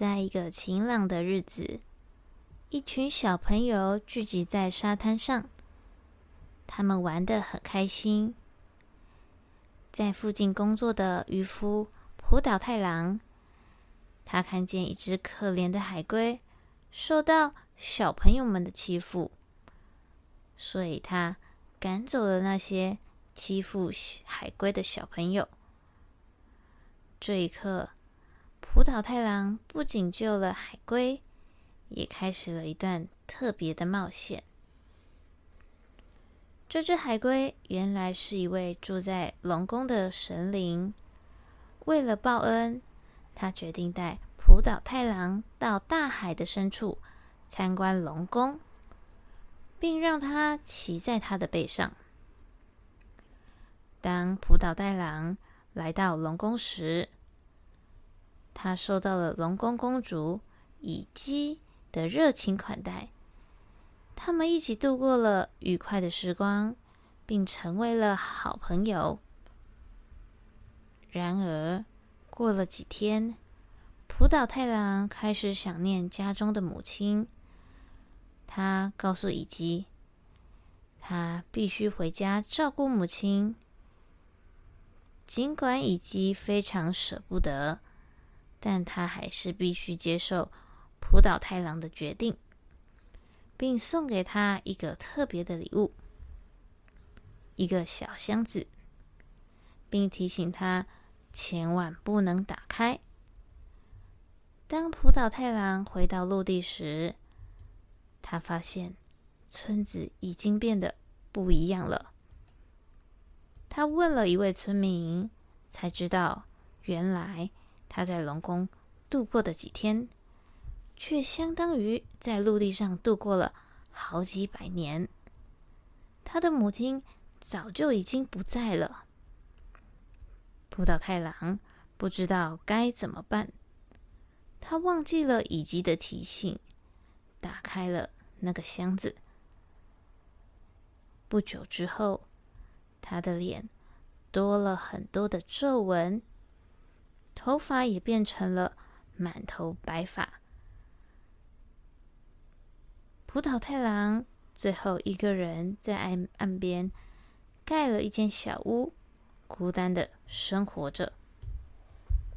在一个晴朗的日子，一群小朋友聚集在沙滩上，他们玩得很开心。在附近工作的渔夫浦岛太郎，他看见一只可怜的海龟受到小朋友们的欺负，所以他赶走了那些欺负海龟的小朋友。这一刻，浦岛太郎不仅救了海龟，也开始了一段特别的冒险。这只海龟原来是一位住在龙宫的神灵。为了报恩，他决定带浦岛太郎到大海的深处参观龙宫，并让他骑在他的背上。当浦岛太郎来到龙宫时，他受到了龙宫公主乙姬的热情款待。他们一起度过了愉快的时光，并成为了好朋友。然而，过了几天，浦岛太郎开始想念家中的母亲。他告诉乙姬，他必须回家照顾母亲。尽管乙姬非常舍不得，但他还是必须接受浦岛太郎的决定。并送给他一个特别的礼物，一个小箱子，并提醒他千万不能打开。当浦岛太郎回到陆地时，他发现村子已经变得不一样了。他问了一位村民，才知道原来他在龙宫度过的几天。却相当于在陆地上度过了好几百年。他的母亲早就已经不在了。浦岛太郎不知道该怎么办，他忘记了乙姬的提醒，打开了那个箱子。不久之后，他的脸多了很多的皱纹，头发也变成了满头白发。葡萄太郎最后一个人在岸岸边盖了一间小屋，孤单的生活着。